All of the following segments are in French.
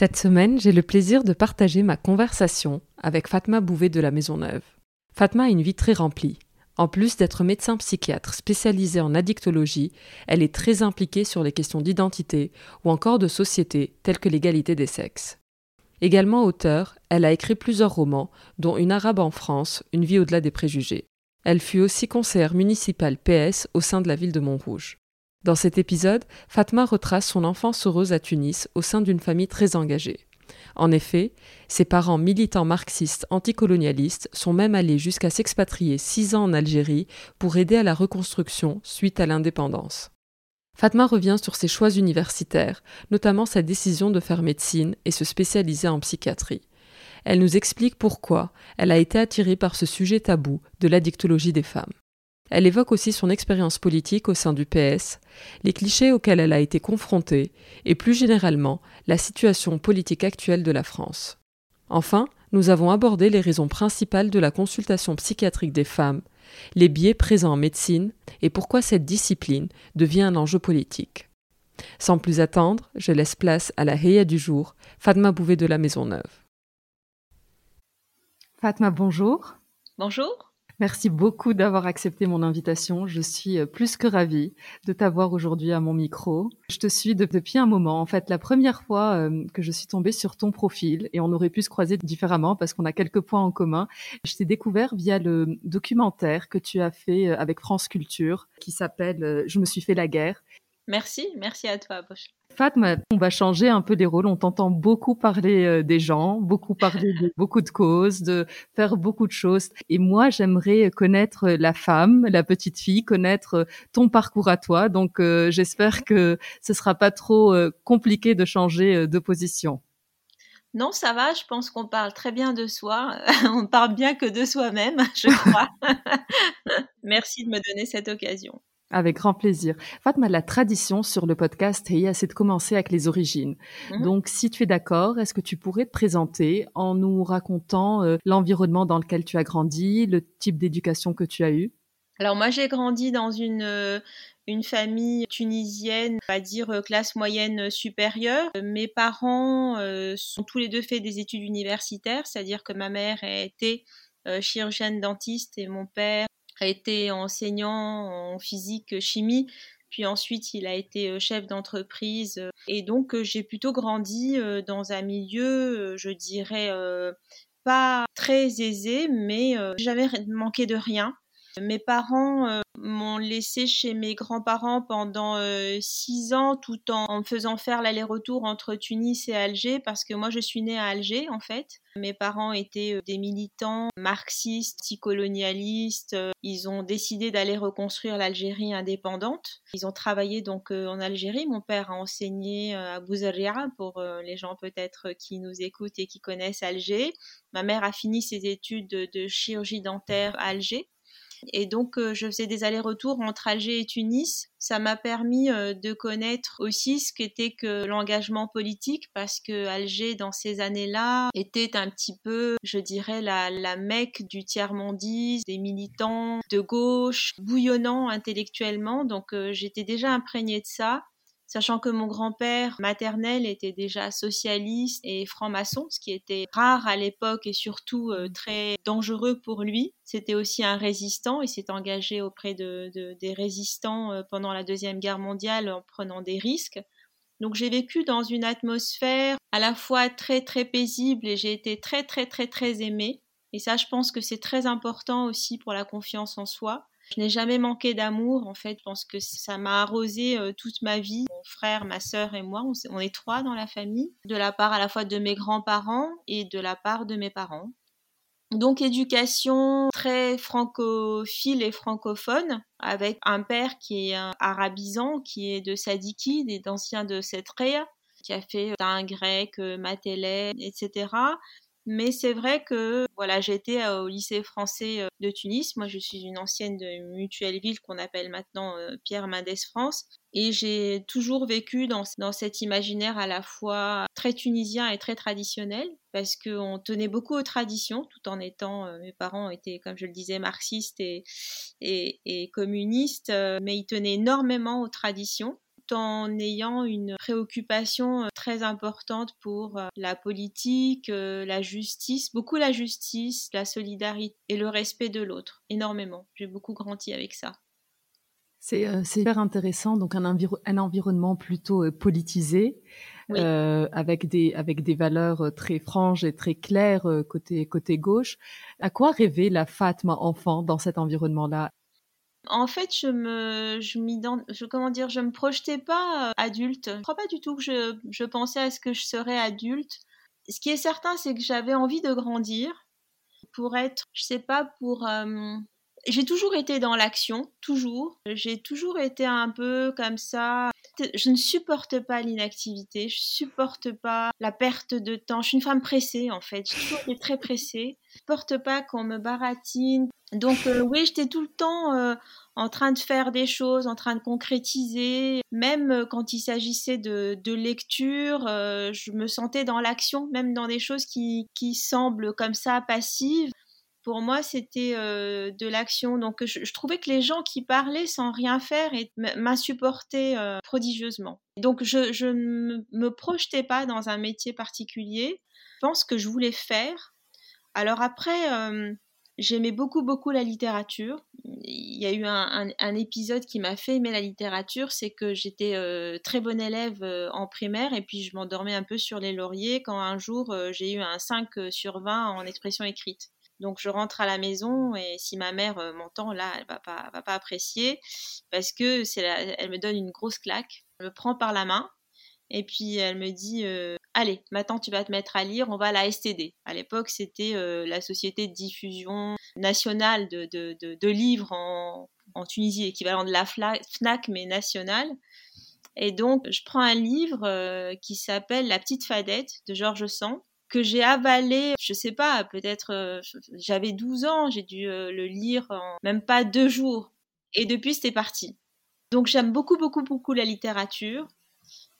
Cette semaine, j'ai le plaisir de partager ma conversation avec Fatma Bouvet de la Maison Neuve. Fatma a une vie très remplie. En plus d'être médecin psychiatre spécialisé en addictologie, elle est très impliquée sur les questions d'identité ou encore de société telles que l'égalité des sexes. Également auteure, elle a écrit plusieurs romans, dont Une arabe en France, Une vie au-delà des préjugés. Elle fut aussi conseillère municipale PS au sein de la ville de Montrouge. Dans cet épisode, Fatma retrace son enfance heureuse à Tunis au sein d'une famille très engagée. En effet, ses parents militants marxistes anticolonialistes sont même allés jusqu'à s'expatrier six ans en Algérie pour aider à la reconstruction suite à l'indépendance. Fatma revient sur ses choix universitaires, notamment sa décision de faire médecine et se spécialiser en psychiatrie. Elle nous explique pourquoi elle a été attirée par ce sujet tabou de l'addictologie des femmes. Elle évoque aussi son expérience politique au sein du PS, les clichés auxquels elle a été confrontée et plus généralement la situation politique actuelle de la France. Enfin, nous avons abordé les raisons principales de la consultation psychiatrique des femmes, les biais présents en médecine et pourquoi cette discipline devient un enjeu politique. Sans plus attendre, je laisse place à la Heya du jour, Fatma Bouvet de la Maison Neuve. Fatma, bonjour. Bonjour. Merci beaucoup d'avoir accepté mon invitation. Je suis euh, plus que ravie de t'avoir aujourd'hui à mon micro. Je te suis depuis un moment. En fait, la première fois euh, que je suis tombée sur ton profil, et on aurait pu se croiser différemment parce qu'on a quelques points en commun, je t'ai découvert via le documentaire que tu as fait euh, avec France Culture qui s'appelle Je me suis fait la guerre. Merci, merci à toi, Bosch. Fatma, on va changer un peu les rôles. On t'entend beaucoup parler euh, des gens, beaucoup parler de beaucoup de causes, de faire beaucoup de choses. Et moi, j'aimerais connaître la femme, la petite fille, connaître ton parcours à toi. Donc, euh, j'espère que ce sera pas trop euh, compliqué de changer de position. Non, ça va. Je pense qu'on parle très bien de soi. on parle bien que de soi-même, je crois. Merci de me donner cette occasion. Avec grand plaisir. Fatma, la tradition sur le podcast c'est de commencer avec les origines. Mhm. Donc, si tu es d'accord, est-ce que tu pourrais te présenter en nous racontant euh, l'environnement dans lequel tu as grandi, le type d'éducation que tu as eu? Alors, moi, j'ai grandi dans une, euh, une famille tunisienne, on va dire euh, classe moyenne supérieure. Mes parents sont tous les deux fait des études universitaires, c'est-à-dire que ma mère a été chirurgienne dentiste et mon père a été enseignant en physique chimie. Puis ensuite il a été euh, chef d'entreprise euh, et donc euh, j'ai plutôt grandi dans un milieu je dirais pas très aisé mais j'avais manqué de rien mes parents m'ont laissé chez mes grands-parents pendant euh, six ans tout en, me faisant faire l'aller-retour entre Tunis et Alger parce que moi je suis née à Alger en fait. Mes parents étaient euh, des militants marxistes, anticolonialistes. Ils ont décidé d'aller reconstruire l'Algérie indépendante. Ils ont travaillé donc euh, en Algérie. Mon père a enseigné à Bouzaria pour les gens peut-être qui nous écoutent et qui connaissent Alger. Ma mère a fini ses études de chirurgie dentaire à Alger. Et donc, euh, je faisais des allers-retours entre Alger et Tunis. Ça m'a permis euh, de connaître aussi ce qu'était que l'engagement politique, parce que Alger, dans ces années-là, était un petit peu, je dirais, la, la mecque du tiers-mondisme, des militants de gauche, bouillonnant intellectuellement. Donc, euh, j'étais déjà imprégnée de ça sachant que mon grand-père maternel était déjà socialiste et franc-maçon, ce qui était rare à l'époque et surtout euh, très dangereux pour lui. C'était aussi un résistant, il s'est engagé auprès de, des résistants euh, pendant la Deuxième Guerre mondiale en prenant des risques. Donc j'ai vécu dans une atmosphère à la fois très très paisible et j'ai été très très très très aimée. Et ça, je pense que c'est très important aussi pour la confiance en soi. Je n'ai jamais manqué d'amour, en fait. Je pense que ça m'a arrosé euh, toute ma vie. Mon frère, ma sœur et moi, on, est trois dans la famille, de la part à la fois de mes grands-parents et de la part de mes parents. Donc éducation très francophile et francophone, avec un père qui est arabisant, qui est de Sadiki, des anciens de Setrea, qui a fait un grec, euh, Matélé, etc. Mais c'est vrai que voilà, j'étais au lycée français euh, de Tunis. Moi, je suis une ancienne de Mutuelle Ville qu'on appelle maintenant euh, Pierre Mendès France. Et j'ai toujours vécu dans, dans cet imaginaire à la fois très tunisien et très traditionnel, parce qu'on tenait beaucoup aux traditions, tout en étant, euh, mes parents étaient, comme je le disais, marxistes et communistes, mais ils tenaient énormément aux traditions en ayant une préoccupation euh, très importante pour euh, la politique, euh, la justice, beaucoup la justice, la solidarité et le respect de l'autre, énormément. J'ai beaucoup grandi avec ça. C'est hyper intéressant, donc un, un environnement plutôt politisé, avec, des, avec des valeurs très franches et très claires côté, côté gauche. À quoi rêvait la Fatma enfant dans cet environnement-là? En fait, je me, je je, comment dire, je me projetais pas euh, adulte. Je crois pas du tout que je, je pensais à ce que je serais adulte. Ce qui est certain, c'est que j'avais envie de grandir pour être, je sais pas, pour. Euh, j'ai toujours été dans l'action, toujours. J'ai toujours été un peu comme ça. Je ne supporte pas l'inactivité, je supporte pas la perte de temps. Je suis une femme pressée en fait. J'ai toujours très pressée. Je supporte pas qu'on me baratine. Donc euh, oui, j'étais tout le temps euh, en train de faire des choses, en train de concrétiser. Même euh, quand il s'agissait de, lecture, je me sentais dans l'action, même dans des choses qui semblent comme ça passives. Pour moi, c'était de l'action. Donc je, trouvais que les gens qui parlaient sans rien faire m'insupportaient prodigieusement. Donc je ne me projetais pas dans un métier particulier. Je pense que je voulais faire. Alors après J'aimais beaucoup, beaucoup la littérature. Il y a eu un, épisode qui m'a fait aimer la littérature, c'est que j'étais euh, très bonne élève euh, en primaire et puis je m'endormais un peu sur les lauriers quand un jour euh, j'ai eu un 5 sur 20 en expression écrite. Donc je rentre à la maison et si ma mère m'entend là, elle va pas, va pas apprécier parce que c'est elle me donne une grosse claque, elle me prend par la main et puis elle me dit allez, maintenant tu vas te mettre à lire, on va à la STD. À l'époque, c'était euh, la société de diffusion nationale de, livres en, Tunisie, équivalent de la FNAC, mais nationale. Et donc, je prends un livre euh, qui s'appelle La petite fadette de Georges Sand que j'ai avalé, je sais pas, peut-être euh, j'avais 12 ans, j'ai dû le lire en même pas deux jours. Et depuis, c'était parti. Donc j'aime beaucoup, beaucoup, beaucoup la littérature.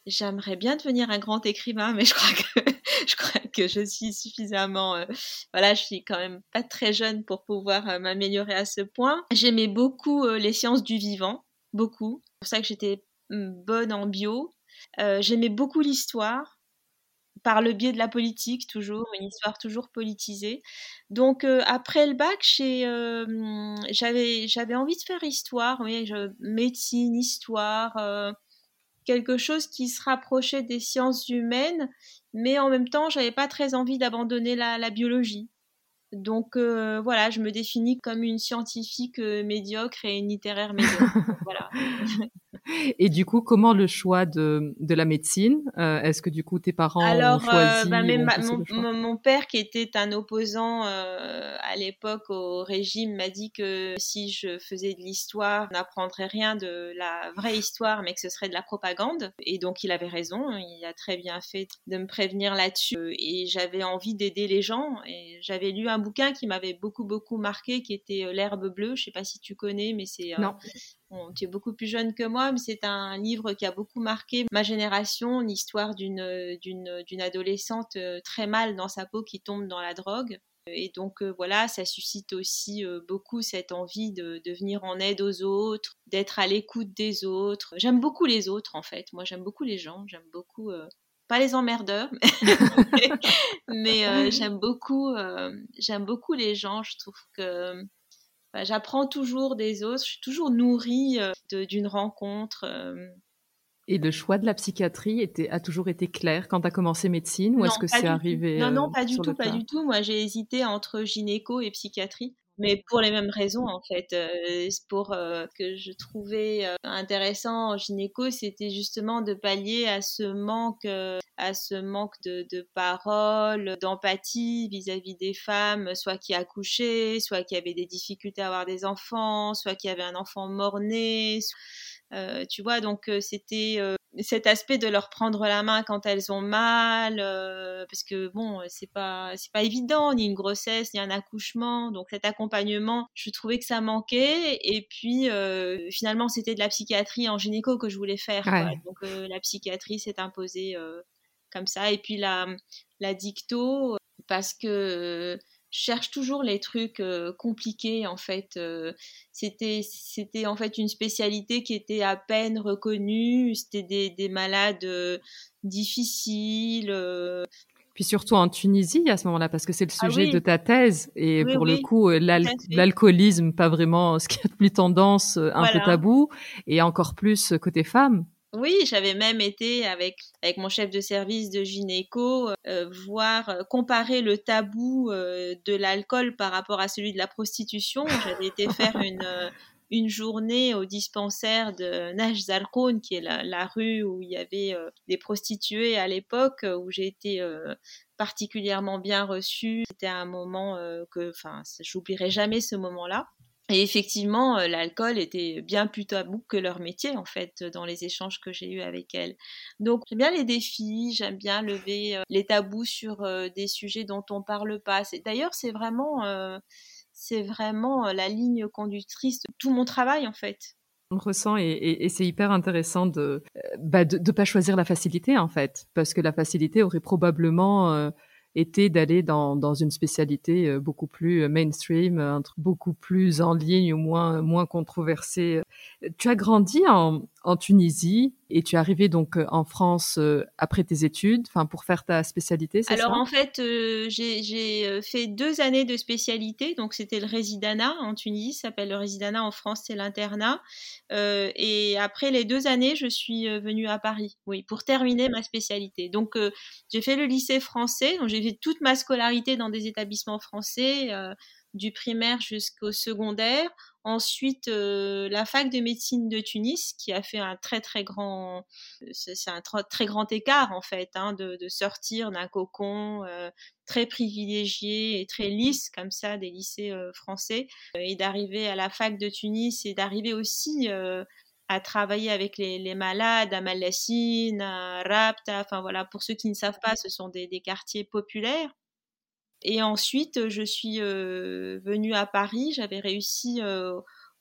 J'aimerais bien devenir un grand écrivain, mais je crois que je suis suffisamment, euh, voilà, je suis quand même pas très jeune pour pouvoir euh, m'améliorer à ce point. J'aimais beaucoup euh, les sciences du vivant, beaucoup. C'est pour ça que j'étais mm, bonne en bio. J'aimais beaucoup l'histoire par le biais de la politique toujours, une histoire toujours politisée. Donc après le bac, j'avais j'avais envie de faire histoire, oui, je, médecine, histoire quelque chose qui se rapprochait des sciences humaines, mais en même temps, j'avais pas très envie d'abandonner la, biologie. Donc euh, voilà, je me définis comme une scientifique euh, médiocre et une littéraire médiocre. voilà. Et du coup, comment le choix de, de la médecine euh, Est-ce que du coup tes parents ont choisi bah, mon, mon, père, qui était un opposant euh, à l'époque au régime, m'a dit que si je faisais de l'histoire, on n'apprendrait rien de la vraie histoire, mais que ce serait de la propagande. Et donc il avait raison. Il a très bien fait de me prévenir là-dessus. Et j'avais envie d'aider les gens. Et j'avais lu un bouquin qui m'avait beaucoup beaucoup marqué, qui était L'herbe bleue. Je sais pas si tu connais, mais c'est tu es beaucoup plus jeune que moi, mais c'est un livre qui a beaucoup marqué ma génération, l'histoire d'une, d'une, adolescente euh, très mal dans sa peau qui tombe dans la drogue. Et donc euh, voilà, ça suscite aussi euh, beaucoup cette envie de, venir en aide aux autres, d'être à l'écoute des autres. J'aime beaucoup les autres en fait. Moi j'aime beaucoup les gens, j'aime beaucoup pas les emmerdeurs, mais, j'aime beaucoup j'aime beaucoup les gens. Je trouve que bah, j'apprends toujours des autres, je suis toujours nourrie euh, d'une rencontre. Euh. Et le choix de la psychiatrie était, a toujours été clair quand tu as commencé médecine ou est-ce que c'est arrivé Non, non, euh, pas du tout, pas du tout. Moi, j'ai hésité entre gynéco et psychiatrie mais pour les mêmes raisons en fait. pour que je trouvais intéressant en gynéco, c'était justement de pallier à ce manque à ce manque de, de parole, d'empathie vis-à-vis des femmes, soit qui accouchaient, soit qui avaient des difficultés à avoir des enfants, soit qui avaient un enfant mort-né. Euh, tu vois, donc euh, c'était euh, cet aspect de leur prendre la main quand elles ont mal, parce que bon, c'est pas c'est pas évident, ni une grossesse, ni un accouchement, donc cet accompagnement, je trouvais que ça manquait. Et puis finalement, c'était de la psychiatrie en gynéco que je voulais faire. Donc la psychiatrie s'est imposée comme ça. Et puis la, la dicto, parce que cherche toujours les trucs euh, compliqués en fait. Euh, c'était c'était en fait une spécialité qui était à peine reconnue. C'était des, des malades euh, difficiles. Puis surtout en Tunisie à ce moment-là, parce que c'est le ah sujet de ta thèse. Et pour le coup, l'alcoolisme, pas vraiment ce qui a de plus tendance, un peu tabou, et encore plus côté femme. Oui, j'avais même été avec avec mon chef de service de gynéco euh, voir euh, comparer le tabou euh, de l'alcool par rapport à celui de la prostitution. J'avais été faire une une journée au dispensaire de Nash Zalkoun, qui est la, rue où il y avait des prostituées à l'époque, où j'ai été particulièrement bien reçue. C'était un moment que, enfin, j'oublierai jamais ce moment-là. Et effectivement, euh, l'alcool était bien plus tabou que leur métier, en fait, dans les échanges que j'ai eus avec elles. Donc, j'aime bien les défis, j'aime bien lever euh, les tabous sur euh, des sujets dont on parle pas. D'ailleurs, c'est vraiment, c'est vraiment la ligne conductrice de tout mon travail, en fait. On ressent et, c'est hyper intéressant de bah, de, pas choisir la facilité en fait, parce que la facilité aurait probablement était d'aller dans, dans une spécialité euh, beaucoup plus euh, mainstream, truc beaucoup plus en ligne ou moins, moins controversé. Tu as grandi en, en Tunisie et tu es arrivé donc euh, en France après tes études, enfin pour faire ta spécialité, c'est ça? Alors en fait, j'ai fait deux années de spécialité, donc c'était le résidana en Tunisie, ça s'appelle le résidana en France, c'est l'internat. et après les deux années, je suis venue à Paris, oui, pour terminer ma spécialité. Donc j'ai fait le lycée français, donc j'ai fait toute ma scolarité dans des établissements français, euh, du primaire jusqu'au secondaire. Ensuite, euh, la fac de médecine de Tunis, qui a fait un très très grand, c'est un très grand écart en fait, hein, de, sortir d'un cocon euh, très privilégié et très lisse comme ça des lycées français, et d'arriver à la fac de Tunis et d'arriver aussi à travailler avec les, malades, à Malassine, à Rapta, enfin voilà, pour ceux qui ne savent pas, ce sont des, quartiers populaires. Et ensuite, je suis euh, venue à Paris, j'avais réussi euh,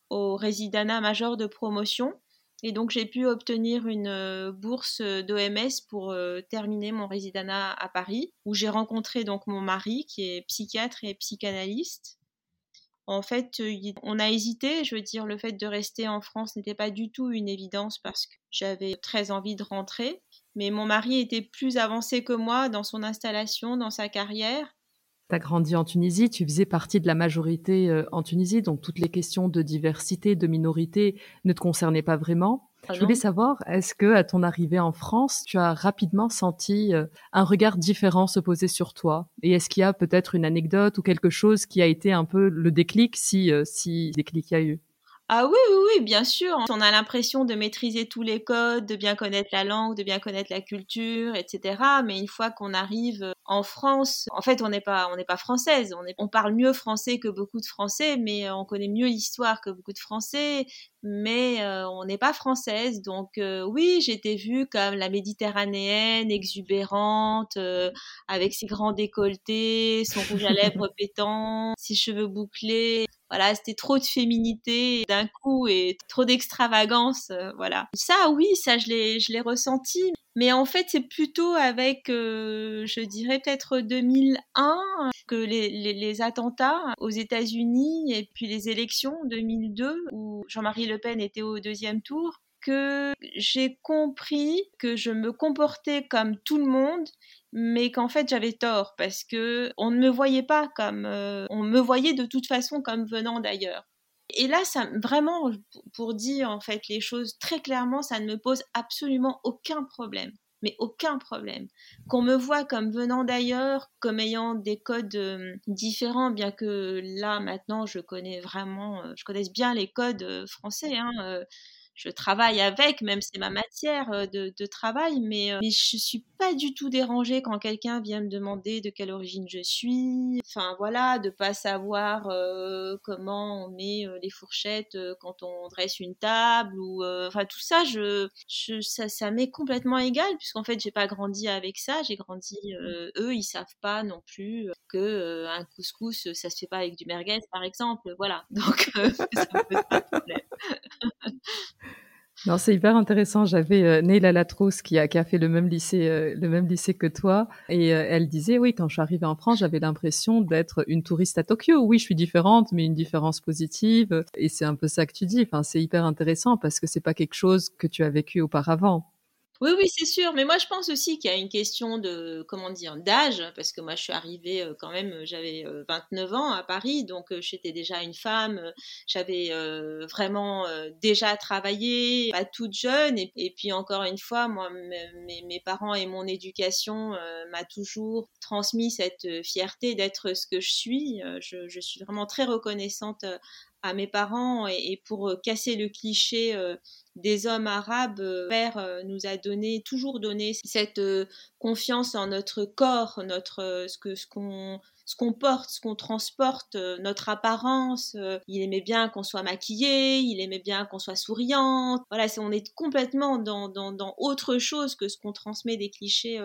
au résidana major de promotion. Et donc j'ai pu obtenir une euh, bourse d'OMS pour terminer mon résidana à Paris, où j'ai rencontré donc mon mari qui est psychiatre et psychanalyste en fait, euh, on a hésité. Je veux dire, le fait de rester en France n'était pas du tout une évidence parce que j'avais très envie de rentrer. Mais mon mari était plus avancé que moi dans son installation, dans sa carrière. Tu as grandi en Tunisie, tu faisais partie de la majorité euh, en Tunisie, donc toutes les questions de diversité, de minorité ne te concernaient pas vraiment. Ah je voulais savoir, est-ce que à ton arrivée en France, tu as rapidement senti euh, un regard différent se poser sur toi? Et est-ce qu'il y a peut-être une anecdote ou quelque chose qui a été un peu le déclic, si euh, si déclic y a eu? Ah oui, oui, oui, bien sûr. On a l'impression de maîtriser tous les codes, de bien connaître la langue, de bien connaître la culture, etc. Mais une fois qu'on arrive en France, en fait, on n'est pas, on n'est pas française. On, est, on parle mieux français que beaucoup de Français, mais on connaît mieux l'histoire que beaucoup de Français. Mais euh, on n'est pas française. Donc euh, oui, j'étais vue comme la méditerranéenne, exubérante, euh, avec ses grands décolletés, son rouge à lèvres pétant, ses cheveux bouclés voilà, c'était trop de féminité d'un coup et trop d'extravagance, euh, voilà. Ça, oui, ça, je l'ai, je l'ai ressenti. Mais en fait, c'est plutôt avec, euh, je dirais peut-être 2001, que les, les, les attentats aux États-Unis et puis les élections 2002, où Jean-Marie Le Pen était au deuxième tour, que j'ai compris que je me comportais comme tout le monde mais qu'en fait j'avais tort parce que on ne me voyait pas comme euh, on me voyait de toute façon comme venant d'ailleurs. Et là, ça vraiment pour dire en fait les choses très clairement, ça ne me pose absolument aucun problème, mais aucun problème. Qu'on me voit comme venant d'ailleurs, comme ayant des codes euh, différents, bien que là maintenant je connais vraiment, euh, je connaisse bien les codes français. Hein, je travaille avec, même c'est ma matière euh, de, de travail, mais, euh, mais je suis pas du tout dérangée quand quelqu'un vient me demander de quelle origine je suis. Enfin voilà, de pas savoir euh, comment on met les fourchettes quand on dresse une table ou enfin tout ça, je, je ça, ça m'est complètement égal puisqu'en fait j'ai pas grandi avec ça. J'ai grandi, eux ils savent pas non plus que un couscous ça se fait pas avec du merguez par exemple. Voilà, donc ça me pose pas de problème. Non, c'est hyper intéressant. J'avais euh, Neila Latrousse qui a, qui a fait le même lycée, euh, le même lycée que toi, et euh, elle disait oui, quand je suis arrivée en France, j'avais l'impression d'être une touriste à Tokyo. Oui, je suis différente, mais une différence positive. Et c'est un peu ça que tu dis. Enfin, c'est hyper intéressant parce que c'est pas quelque chose que tu as vécu auparavant. Oui, oui, c'est sûr. Mais moi, je pense aussi qu'il y a une question de, comment dire, d'âge, parce que moi, je suis arrivée quand même, j'avais 29 euh, ans à Paris, donc j'étais déjà une femme, j'avais vraiment déjà travaillé, pas toute jeune, et, puis encore une fois, moi, mes, parents et mon éducation m'a toujours transmis cette fierté d'être ce que je suis. Je, suis vraiment très reconnaissante à mes parents et, pour casser le cliché des hommes arabes, euh, père euh, nous a donné, toujours donné cette euh, confiance en notre corps, notre ce que ce qu'on ce qu'on porte, ce qu'on transporte, notre apparence. il aimait bien qu'on soit maquillé, il aimait bien qu'on soit souriante. Voilà, on est complètement dans, dans, dans, autre chose que ce qu'on transmet des clichés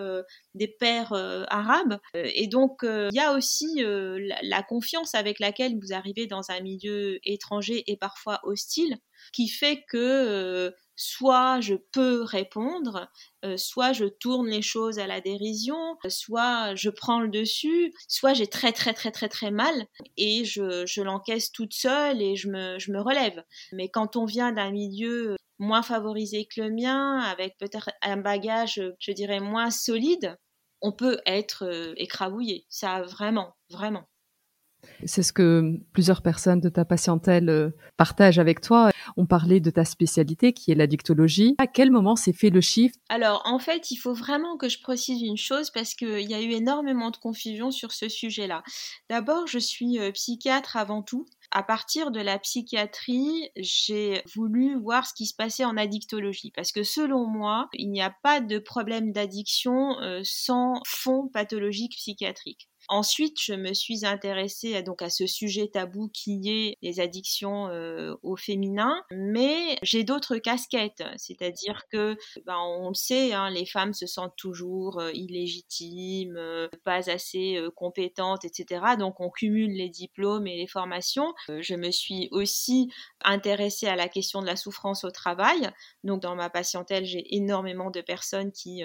des pères arabes. et donc, il y a aussi la, confiance avec laquelle vous arrivez dans un milieu étranger et parfois hostile qui fait que euh, soit je peux répondre, euh, soit je tourne les choses à la dérision, soit je prends le dessus, soit j'ai très très très très très mal et je, je l'encaisse toute seule et je me, je me relève. Mais quand on vient d'un milieu moins favorisé que le mien, avec peut-être un bagage, je dirais, moins solide, on peut être euh, écrabouillé. Ça, vraiment, vraiment. C'est ce que plusieurs personnes de ta patientèle euh, partagent avec toi. On parlait de ta spécialité qui est la dictologie. À quel moment s'est fait le shift? Alors en fait, il faut vraiment que je précise une chose parce qu'il y a eu énormément de confusion sur ce sujet-là. D'abord, je suis euh, psychiatre avant tout. À partir de la psychiatrie, j'ai voulu voir ce qui se passait en addictologie parce que selon moi, il n'y a pas de problème d'addiction euh, sans fond pathologique psychiatrique. Ensuite, je me suis intéressée à, donc à ce sujet tabou qui est les addictions euh, au féminin, mais j'ai d'autres casquettes, c'est-à-dire que ben, on le sait, hein, les femmes se sentent toujours euh, illégitimes, euh, pas assez compétentes, etc. Donc on cumule les diplômes et les formations. je me suis aussi intéressée à la question de la souffrance au travail. Donc dans ma patientèle, j'ai énormément de personnes qui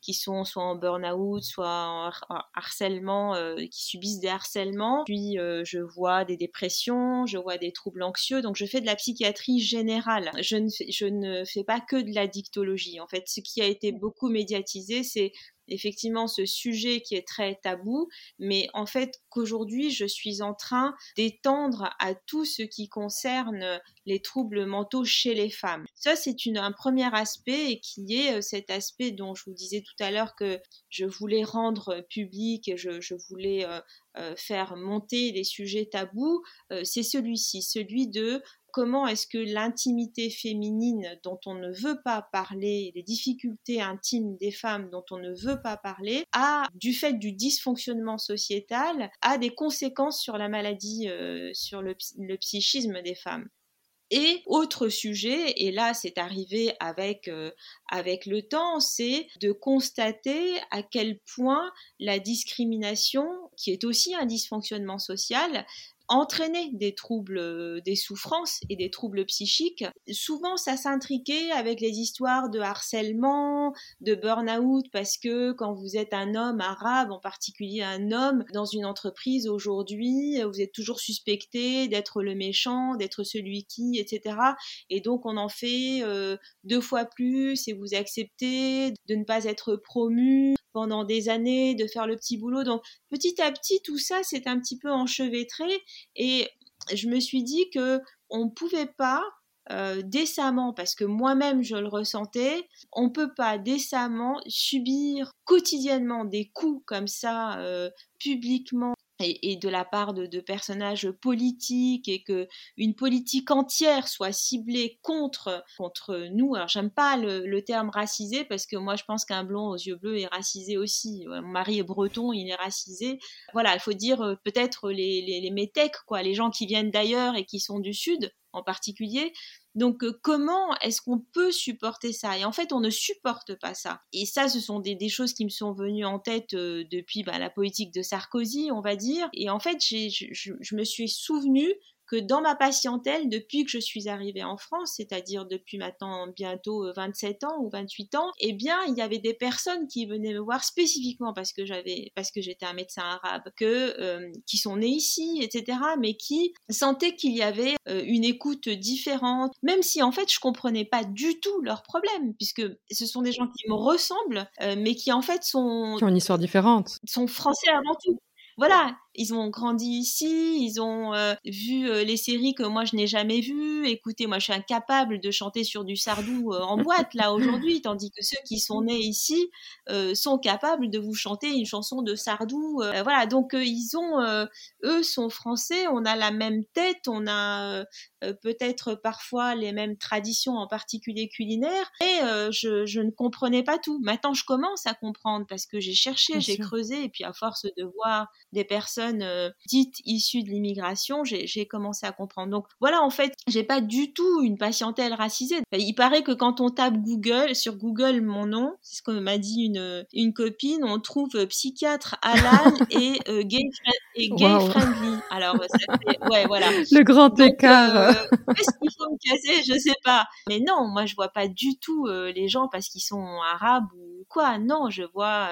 qui sont soit en burn-out, soit en harcèlement euh, qui subissent des harcèlements. Puis euh, je vois des dépressions, je vois des troubles anxieux. Donc je fais de la psychiatrie générale. Je ne fais, je ne fais pas que de la dictologie. En fait, ce qui a été beaucoup médiatisé, c'est effectivement ce sujet qui est très tabou, mais en fait qu'aujourd'hui je suis en train d'étendre à tout ce qui concerne les troubles mentaux chez les femmes. Ça c'est un premier aspect et qui est euh, cet aspect dont je vous disais tout à l'heure que je voulais rendre public et je, voulais euh, euh, faire monter les sujets tabous, c'est celui-ci, celui de comment est-ce que l'intimité féminine dont on ne veut pas parler, les difficultés intimes des femmes dont on ne veut pas parler, a, du fait du dysfonctionnement sociétal, a des conséquences sur la maladie, euh, sur le, psychisme des femmes. Et autre sujet, et là c'est arrivé euh, avec le temps, c'est de constater à quel point la discrimination, qui est aussi un dysfonctionnement social, entraîner des troubles, euh, des souffrances et des troubles psychiques. Souvent, ça s'intriquait avec les histoires de harcèlement, de burn-out, parce que quand vous êtes un homme arabe, en particulier un homme, dans une entreprise aujourd'hui, vous êtes toujours suspecté d'être le méchant, d'être celui qui, etc. Et donc, on en fait euh, deux fois plus et vous acceptez de ne pas être promu pendant des années, de faire le petit boulot. Donc petit à petit, tout ça s'est un petit peu enchevêtré et je me suis dit que on pouvait pas euh, décemment, parce que moi-même je le ressentais, on peut pas décemment subir quotidiennement des coups comme ça euh, publiquement et, de la part de, personnages politiques et que une politique entière soit ciblée contre contre nous. Alors j'aime pas le, terme racisé parce que moi je pense qu'un blond aux yeux bleus est racisé aussi. Mon mari est breton, il est racisé. Voilà, il faut dire euh, peut-être les, les, les métèques, quoi, les gens qui viennent d'ailleurs et qui sont du sud en particulier. Donc euh, comment est-ce qu'on peut supporter ça? Et en fait, on ne supporte pas ça. Et ça, ce sont des, choses qui me sont venues en tête euh, depuis bah, la politique de Sarkozy, on va dire. Et en fait, je, me suis souvenue que dans ma patientèle, depuis que je suis arrivée en France, c'est-à-dire depuis maintenant bientôt 27 euh, ans ou 28 ans, eh bien, il y avait des personnes qui venaient me voir spécifiquement parce que j'avais, parce que j'étais un médecin arabe, que euh, qui sont nés ici, etc., mais qui sentaient qu'il y avait euh, une écoute différente, même si en fait je comprenais pas du tout leurs problèmes, puisque ce sont des gens qui me ressemblent, mais qui en fait sont qui ont une histoire différente, sont français avant tout voilà, ils ont grandi ici, ils ont euh, vu euh, les séries que moi je n'ai jamais vues. Écoutez, moi je suis incapable de chanter sur du sardou euh, en boîte là aujourd'hui, tandis que ceux qui sont nés ici sont capables de vous chanter une chanson de sardou. voilà, donc ils ont, eux sont français, on a la même tête, on a peut-être parfois les mêmes traditions, en particulier culinaires, et je, je, ne comprenais pas tout. Maintenant je commence à comprendre parce que j'ai cherché, j'ai creusé, et puis à force de voir des personnes euh, dites issues de l'immigration, j'ai commencé à comprendre. Donc voilà, en fait, j'ai pas du tout une patientèle racisée. Il paraît que quand on tape Google, sur Google mon nom, c'est ce que m'a dit une, une copine, on trouve euh, psychiatre halal et euh, gay, et gay friendly. Alors, ouais, voilà. Le grand écart. Est-ce qu'il faut me casser? Je sais pas. Mais non, moi je vois pas du tout les gens parce qu'ils sont arabes ou quoi. Non, je vois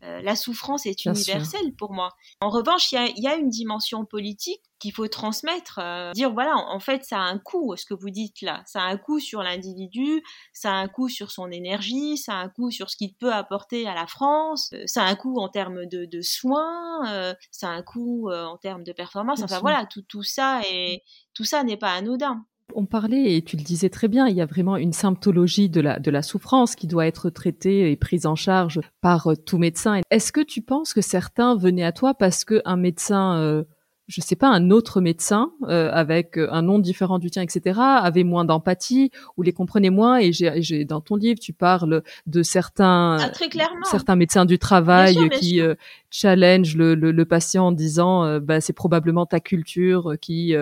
la souffrance est universelle pour moi. En revanche, il y a, une dimension politique qu'il faut transmettre, euh, dire voilà, en fait, ça a un coût, ce que vous dites là, ça a un coût sur l'individu, ça a un coût sur son énergie, ça a un coût sur ce qu'il peut apporter à la France, euh, ça a un coût en termes de, soins, euh, ça a un coût en termes de performance. enfin voilà, tout, tout ça et tout ça n'est pas anodin. On parlait, et tu le disais très bien, il y a vraiment une symptologie de la, de la souffrance qui doit être traitée et prise en charge par tout médecin. Est-ce que tu penses que certains venaient à toi parce qu'un médecin, je sais pas, un autre médecin euh, avec un nom différent du tien, etc., avait moins d'empathie ou les comprenait moins Et j'ai, dans ton livre, tu parles de certains, ah, très certains médecins du travail qui challenge le, le, patient en disant, bah, c'est probablement ta culture qui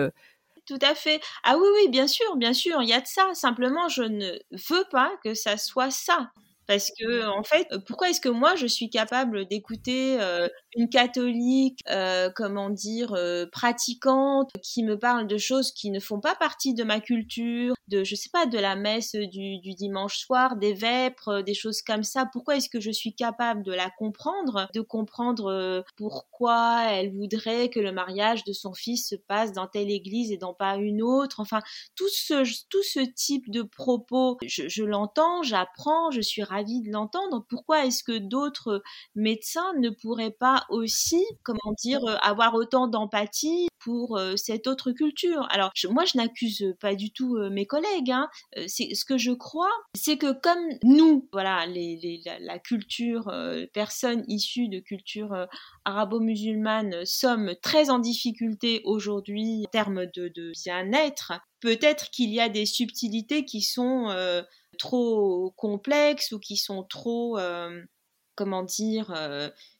tout à fait. Ah oui, oui, bien sûr, bien sûr, il y a de ça. Simplement, je ne veux pas que ça soit ça. Parce que, en fait, pourquoi est-ce que moi, je suis capable d'écouter euh, une catholique, euh, comment dire, euh, pratiquante, qui me parle de choses qui ne font pas partie de ma culture, de, je sais pas, de la messe du, du dimanche soir, des vêpres, des choses comme ça? Pourquoi est-ce que je suis capable de la comprendre, de comprendre pourquoi elle voudrait que le mariage de son fils se passe dans telle église et dans pas une autre? Enfin, tout ce, tout ce type de propos, je, je l'entends, j'apprends, je suis de l'entendre. Pourquoi est-ce que d'autres médecins ne pourraient pas aussi, comment dire, avoir autant d'empathie pour cette autre culture? Alors moi, je n'accuse pas du tout mes collègues. Hein. C'est ce que je crois, c'est que comme nous, voilà, la, culture, personnes issues de culture arabo-musulmane, sommes très en difficulté aujourd'hui en termes de bien-être, peut-être qu'il y a des subtilités qui sont trop complexes ou qui sont trop, comment dire,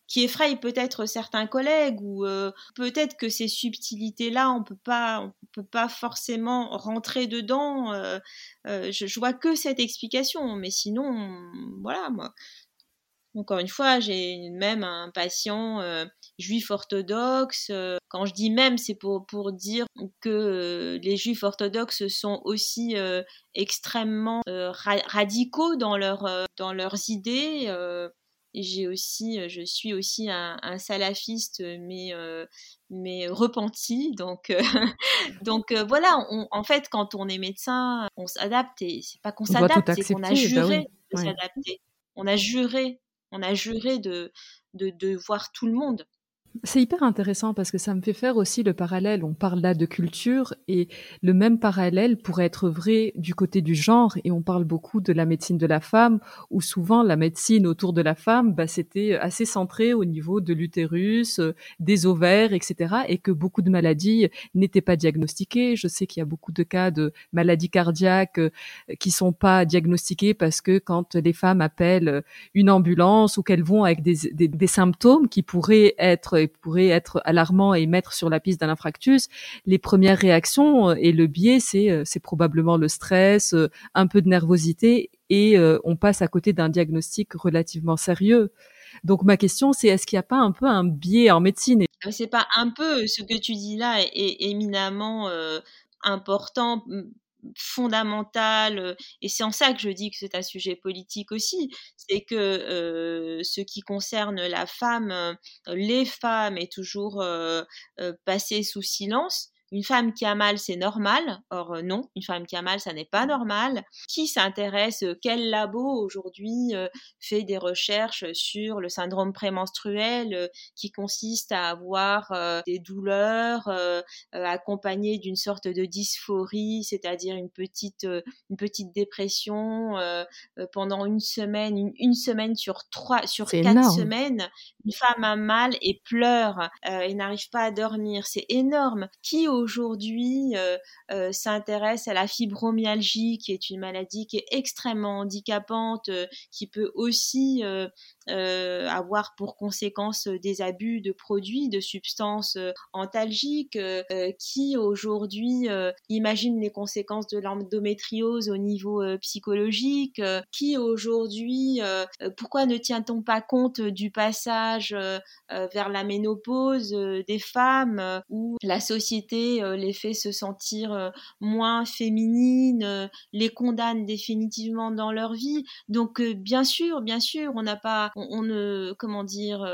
qui effrayent peut-être certains collègues ou euh, peut-être que ces subtilités là on peut pas peut pas forcément rentrer dedans euh, euh, je, je, vois que cette explication mais sinon voilà moi encore une fois j'ai même un patient juif orthodoxe quand je dis même c'est pour pour dire que les juifs orthodoxes sont aussi extrêmement radicaux dans leur dans leurs idées j'ai aussi, euh, je suis aussi un, salafiste, mais euh, mais repenti. Donc donc euh, voilà, en fait, quand on est médecin, on s'adapte et c'est pas qu'on s'adapte, c'est qu'on a bah juré de s'adapter. On a juré, on a juré de, voir tout le monde. C'est hyper intéressant parce que ça me fait faire aussi le parallèle. On parle là de culture et le même parallèle pourrait être vrai du côté du genre et on parle beaucoup de la médecine de la femme où souvent la médecine autour de la femme, bah, c'était assez centré au niveau de l'utérus, euh, des ovaires, etc. et que beaucoup de maladies n'étaient pas diagnostiquées. Je sais qu'il y a beaucoup de cas de maladies cardiaques euh, qui sont pas diagnostiquées parce que quand les femmes appellent une ambulance ou qu'elles vont avec des, des, des symptômes qui pourraient être pourrait être alarmant et mettre sur la piste d'un infractus, les premières réactions euh, et le biais, c'est euh, probablement le stress, euh, un peu de nervosité et on passe à côté d'un diagnostic relativement sérieux. Donc ma question, c'est est-ce qu'il n'y a pas un peu un biais en médecine? C'est pas un peu ce que tu dis là est, éminemment important fondamentale, et c'est en ça que je dis que c'est un sujet politique aussi, c'est que ce qui concerne la femme, les femmes est toujours passé sous silence une femme qui a mal, c'est normal. Or, euh, non, une femme qui a mal, ça n'est pas normal. Qui s'intéresse euh, Quel labo aujourd'hui euh, fait des recherches sur le syndrome prémenstruel qui consiste à avoir des douleurs accompagnées d'une sorte de dysphorie, c'est-à-dire une petite, une petite dépression pendant une semaine, une, semaine sur trois, sur quatre semaines. Une femme a mal et pleure et n'arrive pas à dormir. C'est énorme. Qui aujourd'hui euh, euh, s'intéresse à la fibromyalgie, qui est une maladie qui est extrêmement handicapante, euh, qui peut aussi avoir pour conséquence des abus de produits, de substances antalgiques, qui aujourd'hui imagine les conséquences de l'endométriose au niveau psychologique, qui aujourd'hui, pourquoi ne tient-on pas compte du passage vers la ménopause des femmes où la société euh, les fait se sentir euh, moins féminines, euh, les condamne définitivement dans leur vie? Donc bien sûr, bien sûr, on n'a pas, on, ne, comment dire,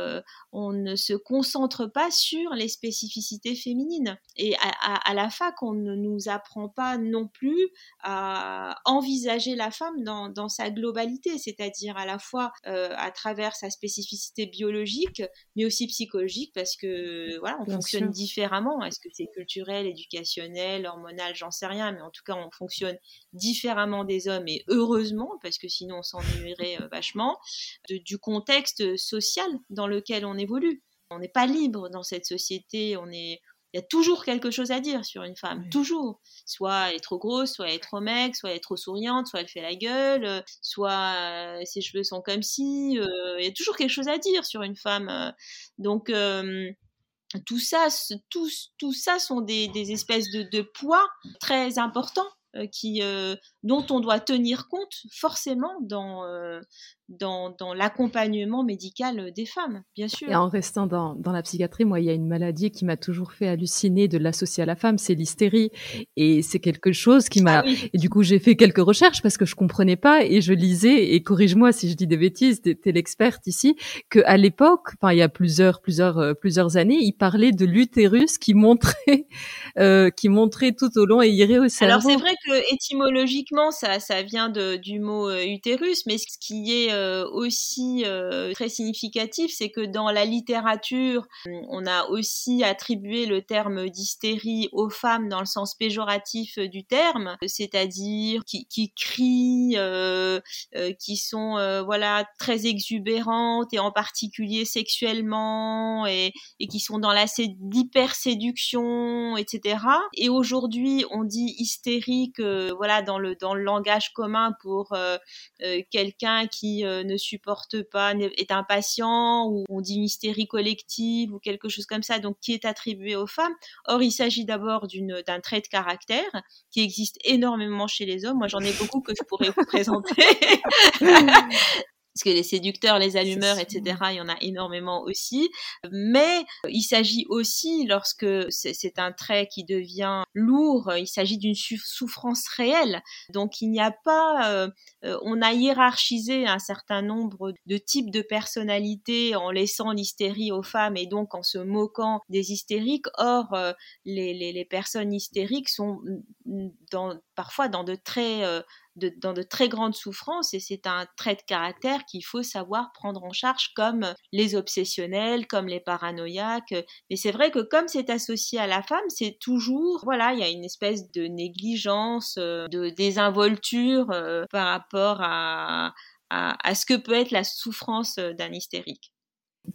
on ne se concentre pas sur les spécificités féminines. Et à, la fac, on ne nous apprend pas non plus à envisager la femme dans, sa globalité, c'est-à-dire à la fois à travers sa spécificité biologique, mais aussi psychologique, parce que voilà, on fonctionne différemment. Est-ce que c'est culturel éducationnel, hormonal, j'en sais rien, mais en tout cas, on fonctionne différemment des hommes et heureusement, parce que sinon on s'ennuierait euh, vachement, du contexte social dans lequel on évolue. On n'est pas libre dans cette société, on est, il y a toujours quelque chose à dire sur une femme, toujours. Soit elle est trop grosse, soit elle est trop mec, soit elle est trop souriante, soit elle fait la gueule, euh, soit euh, ses cheveux sont comme si. il y a toujours quelque chose à dire sur une femme. donc, tout ça, tout, tout ça sont des, des espèces de, de, poids très importants euh, qui, euh, dont on doit tenir compte forcément dans, euh, dans, dans l'accompagnement médical des femmes, bien sûr. Et en restant dans, dans la psychiatrie, moi, il y a une maladie qui m'a toujours fait halluciner de l'associer à la femme, c'est l'hystérie. Et c'est quelque chose qui m'a... Ah et du coup, j'ai fait quelques recherches parce que je comprenais pas et je lisais, et corrige-moi si je dis des bêtises, t'es l'experte ici, que à l'époque, enfin, il y a plusieurs, plusieurs, euh, plusieurs années, il parlait de l'utérus qui montrait, euh, qui montrait tout au long et irait au cerveau. Alors, c'est vrai que étymologiquement, ça, ça vient de, du mot euh, utérus, mais ce qui est aussi très significatif, c'est que dans la littérature, on a aussi attribué le terme d'hystérie aux femmes dans le sens péjoratif du terme, c'est-à-dire qui, crient, qui sont voilà très exubérantes et en particulier sexuellement et, et qui sont dans la l'hyperséduction, etc. Et aujourd'hui, on dit hystérique, voilà, dans le dans le langage commun pour quelqu'un qui ne supporte pas, est impatient, ou on dit une hystérie collective ou quelque chose comme ça, donc qui est attribué aux femmes. Or, il s'agit d'abord d'un trait de caractère qui existe énormément chez les hommes. Moi, j'en ai beaucoup que je pourrais vous présenter. parce que les séducteurs, les allumeurs, etc., il y en a énormément aussi. Mais il s'agit aussi, lorsque c'est un trait qui devient lourd, il s'agit d'une souffrance réelle. Donc il n'y a pas, euh, euh, on a hiérarchisé un certain nombre de types de personnalités en laissant l'hystérie aux femmes et donc en se moquant des hystériques. Or, euh, les, les, les, personnes hystériques sont dans, parfois dans de très dans de très grandes souffrances et c'est un trait de caractère qu'il faut savoir prendre en charge comme les obsessionnels, comme les paranoïaques. Mais c'est vrai que comme c'est associé à la femme, c'est toujours, voilà, il y a une espèce de négligence, euh, de désinvolture euh, par rapport à, à ce que peut être la souffrance euh, d'un hystérique.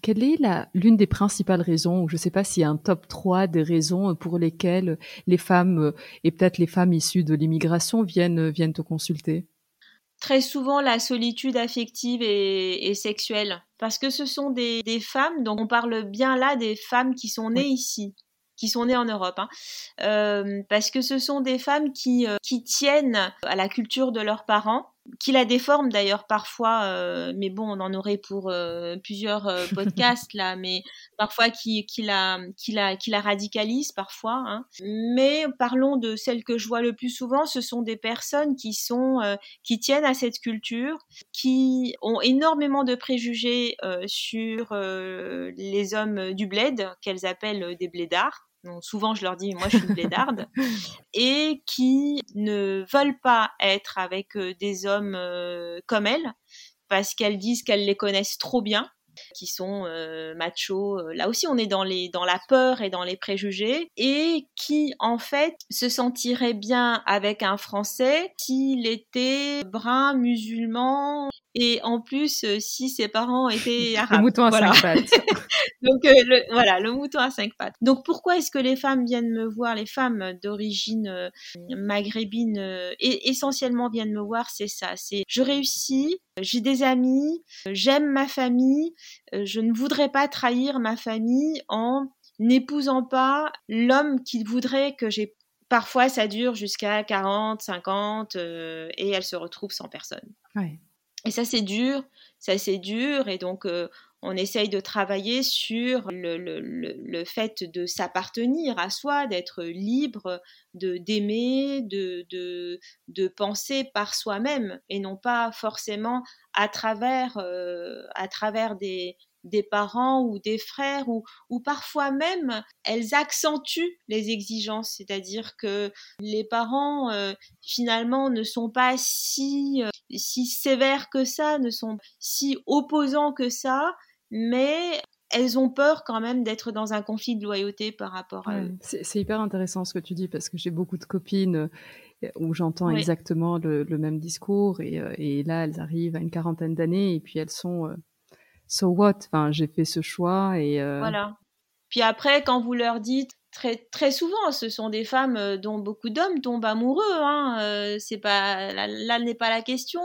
Quelle est l'une des principales raisons, ou je ne sais pas s'il y a un top 3 des raisons pour lesquelles les femmes, et peut-être les femmes issues de l'immigration, viennent, viennent te consulter? Très souvent la solitude affective et, sexuelle, parce que ce sont des, femmes, donc on parle bien là des femmes qui sont nées ici qui sont nées en Europe, hein. euh, parce que ce sont des femmes qui, euh, qui tiennent à la culture de leurs parents, qui la déforment d'ailleurs parfois, euh, mais bon, on en aurait pour plusieurs podcasts là, mais parfois qui, qui, la, qui, la, qui la radicalise parfois. Hein. Mais parlons de celles que je vois le plus souvent, ce sont des personnes qui sont qui tiennent à cette culture, qui ont énormément de préjugés sur les hommes du bled, qu'elles appellent des blédards souvent je leur dis moi je suis blédarde et qui ne veulent pas être avec euh, des hommes euh, comme elles parce qu'elles disent qu'elles les connaissent trop bien qui sont euh, machos. Là aussi, on est dans, les, dans la peur et dans les préjugés, et qui, en fait, se sentirait bien avec un Français s'il était brun, musulman, et en plus, euh, si ses parents étaient arabes. Le mouton à cinq pattes. Donc euh, le, voilà, le mouton à cinq pattes. Donc pourquoi est-ce que les femmes viennent me voir, les femmes d'origine euh, maghrébine, et essentiellement viennent me voir, c'est ça. C'est je réussis, j'ai des amis, j'aime ma famille, je ne voudrais pas trahir ma famille en n'épousant pas l'homme qui voudrait que j'ai Parfois, ça dure jusqu'à 40, 50 et elle se retrouve sans personne. Ouais. Et ça, c'est dur, ça, c'est dur. Et donc, euh, on essaye de travailler sur le, le, le, fait de s'appartenir à soi, d'être libre, de d'aimer, de, de, de, penser par soi-même et non pas forcément à travers, euh, à travers des, des parents ou des frères ou, ou parfois même elles accentuent les exigences, c'est-à-dire que les parents euh, finalement ne sont pas si, euh, si sévères que ça, ne sont si opposants que ça, mais elles ont peur quand même d'être dans un conflit de loyauté par rapport à eux. C'est hyper intéressant ce que tu dis parce que j'ai beaucoup de copines euh, où j'entends exactement le, même discours et, et, là elles arrivent à une quarantaine d'années et puis elles sont so what? Enfin, j'ai fait ce choix et euh, voilà. Puis après, quand vous leur dites très très souvent, ce sont des femmes euh, dont beaucoup d'hommes tombent amoureux. Hein. Euh, c'est pas là, n'est pas la question.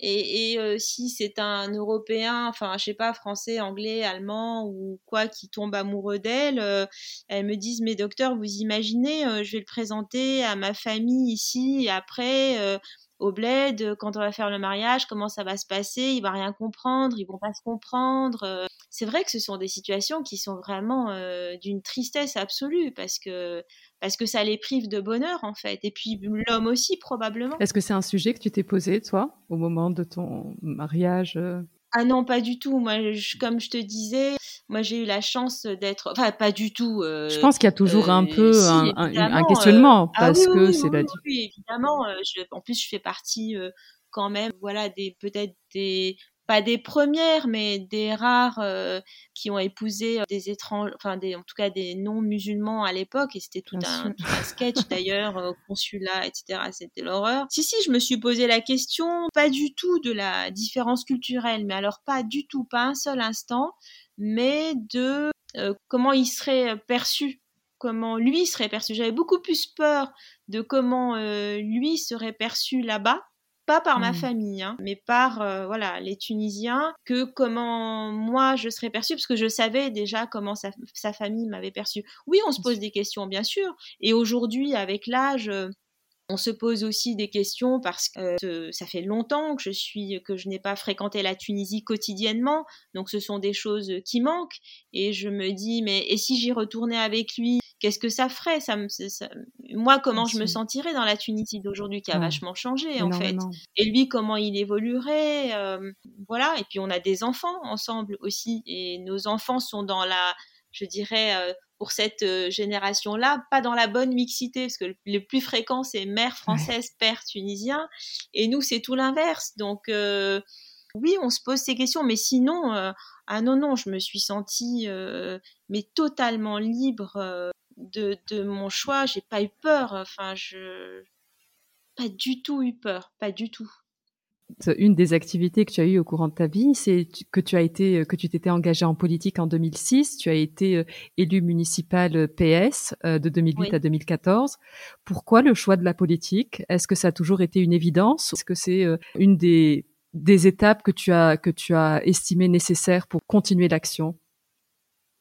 et, et si c'est un Européen, enfin je sais pas français, anglais, allemand ou quoi qui tombe amoureux d'elle, elles me disent mais docteur, vous imaginez, je vais le présenter à ma famille ici et après au bled, quand on va faire le mariage, comment ça va se passer, il va rien comprendre, ils vont pas se comprendre. Euh. C'est vrai que ce sont des situations qui sont vraiment euh, d'une tristesse absolue parce que parce que ça les prive de bonheur en fait. Et puis l'homme aussi probablement. Est-ce que c'est un sujet que tu t'es posé toi au moment de ton mariage euh? Ah non, pas du tout. Moi, comme je te disais, moi j'ai eu la chance d'être, enfin pas du tout. Euh, je pense qu'il y a toujours un euh, peu un, un, questionnement euh, ah parce que c'est la. Oui, évidemment. Je, en plus, je fais partie quand même, voilà, des peut-être des pas des premières, mais des rares euh, qui ont épousé euh, des étranges, enfin des, en tout cas des non-musulmans à l'époque, et c'était tout un, sketch d'ailleurs, au consulat, etc. C'était l'horreur. Si, si, je me suis posé la question, pas du tout de la différence culturelle, mais alors pas du tout, pas un seul instant, mais de euh, comment il serait perçu comment lui serait perçu. J'avais beaucoup plus peur de comment lui serait perçu là-bas pas par ma mmh. famille, hein, mais par euh, voilà les Tunisiens, que comment moi je serais perçue, parce que je savais déjà comment sa, famille m'avait perçue. Oui, on se pose des questions, bien sûr, et aujourd'hui, avec l'âge, euh, on se pose aussi des questions parce que euh, ça fait longtemps que je suis que je n'ai pas fréquenté la Tunisie quotidiennement, donc ce sont des choses qui manquent et je me dis mais et si j'y retournais avec lui qu'est-ce que ça ferait? Ça, Moi, comment je me sentirais dans la Tunisie d'aujourd'hui qui a vachement changé en fait. Et lui, comment il évoluerait euh, Voilà. Et puis on a des enfants ensemble aussi, et nos enfants sont dans la, je dirais, euh, pour cette euh, génération-là, pas dans la bonne mixité, parce que le, plus fréquent c'est mère française, père tunisien, et nous c'est tout l'inverse. Donc oui, on se pose ces questions, mais sinon, ah non non, je me suis sentie mais totalement libre de, mon choix, j'ai pas eu peur. Enfin, je pas du tout eu peur, pas du tout. Une des activités que tu as eues au courant de ta vie, c'est que tu as été, que tu t'étais engagé en politique en 2006. Tu as été euh, élu municipal euh, PS euh, de 2008 à 2014. Pourquoi le choix de la politique? Est-ce que ça a toujours été une évidence? Est-ce que c'est une des, des étapes que tu as que tu as estimé nécessaires pour continuer l'action?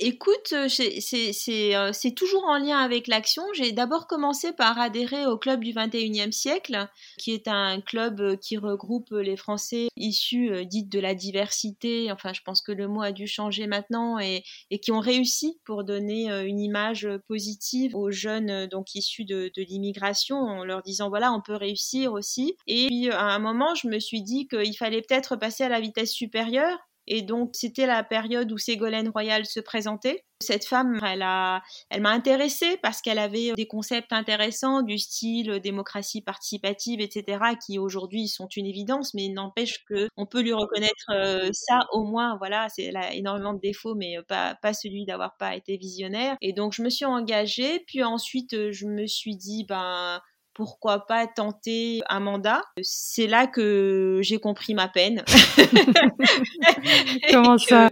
Écoute, euh, euh, c'est toujours en lien avec l'action. J'ai d'abord commencé par adhérer au club du 21e siècle, qui est un club euh, qui regroupe les Français issus dites de la diversité. Enfin, je pense que le mot a dû changer maintenant et, qui ont réussi pour donner une image positive aux jeunes donc issus de, de l'immigration, en leur disant voilà, on peut réussir aussi. Et puis à un moment, je me suis dit qu'il fallait peut-être passer à la vitesse supérieure et donc, c'était la période où Ségolène Royal se présentait. Cette femme, elle a, elle m'a intéressée parce qu'elle avait des concepts intéressants du style démocratie participative, etc., qui aujourd'hui sont une évidence, mais n'empêche que on peut lui reconnaître euh, ça au moins. Voilà, elle a énormément de défauts, mais pas, pas celui d'avoir pas été visionnaire. Et donc, je me suis engagée. Puis ensuite, je me suis dit, ben, pourquoi pas tenter un mandat C'est là que j'ai compris ma peine. Comment ça?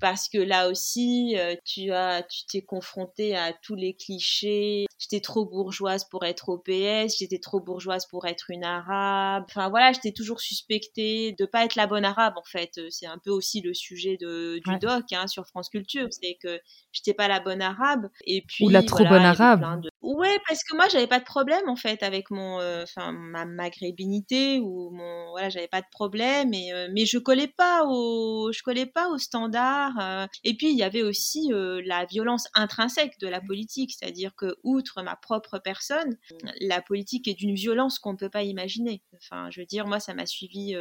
parce que là aussi, euh, tu as, tu t'es confronté à tous les clichés. J'étais trop bourgeoise pour être au PS, j'étais trop bourgeoise pour être une arabe. Enfin voilà, j'étais toujours suspectée de pas être la bonne arabe en fait. C'est un peu aussi le sujet de, du doc hein, sur France Culture, c'est que j'étais pas la bonne arabe. Et puis ou la trop bonne arabe. Ouais, parce que moi j'avais pas de problème en fait avec mon, euh, enfin ma maghrébinité ou mon, voilà, j'avais pas de problème. Et euh, mais je collais pas au, je collais pas aux standards euh, et puis il y avait aussi la violence intrinsèque de la politique, c'est-à-dire que outre ma propre personne, la politique est d'une violence qu'on ne peut pas imaginer. Enfin, je veux dire, moi ça m'a suivi